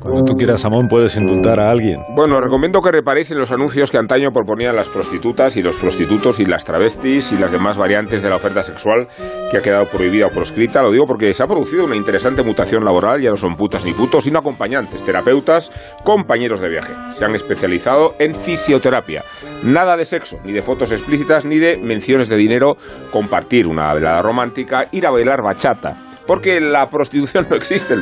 Cuando tú quieras, Samón, puedes indultar a alguien. Bueno, recomiendo que reparéis en los anuncios que antaño proponían las prostitutas y los prostitutos y las travestis y las demás variantes de la oferta sexual que ha quedado prohibida o proscrita. Lo digo porque se ha producido una interesante mutación laboral, ya no son putas ni putos, sino acompañantes, terapeutas, compañeros de viaje. Se han especializado en fisioterapia. Nada de sexo, ni de fotos explícitas, ni de menciones de dinero, compartir una velada romántica, ir a bailar bachata porque la prostitución no existe.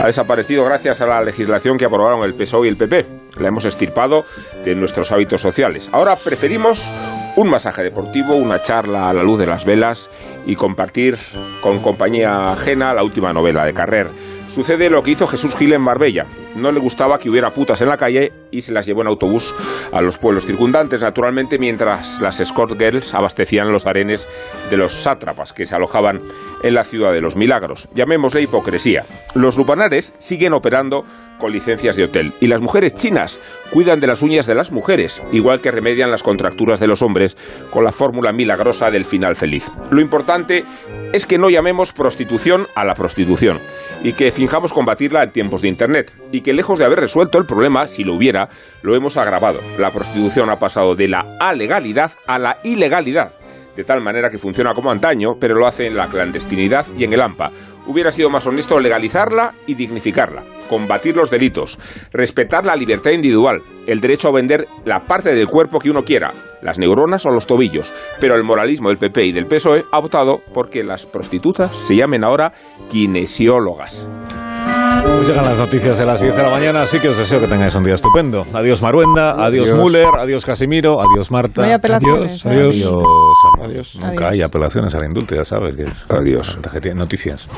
Ha desaparecido gracias a la legislación que aprobaron el PSOE y el PP. La hemos estirpado de nuestros hábitos sociales. Ahora preferimos un masaje deportivo, una charla a la luz de las velas y compartir con compañía ajena la última novela de Carrer. Sucede lo que hizo Jesús Gil en Marbella. No le gustaba que hubiera putas en la calle y se las llevó en autobús a los pueblos circundantes, naturalmente, mientras las escort girls abastecían los arenes de los sátrapas que se alojaban en la ciudad de los milagros. Llamémosle hipocresía. Los lupanares siguen operando con licencias de hotel y las mujeres chinas cuidan de las uñas de las mujeres, igual que remedian las contracturas de los hombres con la fórmula milagrosa del final feliz. Lo importante es que no llamemos prostitución a la prostitución y que finjamos combatirla en tiempos de Internet y que lejos de haber resuelto el problema, si lo hubiera, lo hemos agravado. La prostitución ha pasado de la alegalidad a la ilegalidad, de tal manera que funciona como antaño, pero lo hace en la clandestinidad y en el AMPA. Hubiera sido más honesto legalizarla y dignificarla, combatir los delitos, respetar la libertad individual, el derecho a vender la parte del cuerpo que uno quiera, las neuronas o los tobillos. Pero el moralismo del PP y del PSOE ha optado porque las prostitutas se llamen ahora kinesiólogas. Pues llegan las noticias de las 10 de la mañana, así que os deseo que tengáis un día estupendo. Adiós Maruenda, adiós, Adiós. Müller, adiós Casimiro, adiós Marta. Apelaciones, Adiós, ¿eh? adiós. Adiós. Nunca hay apelaciones al indulto, ya sabes que es Adiós. Noticias.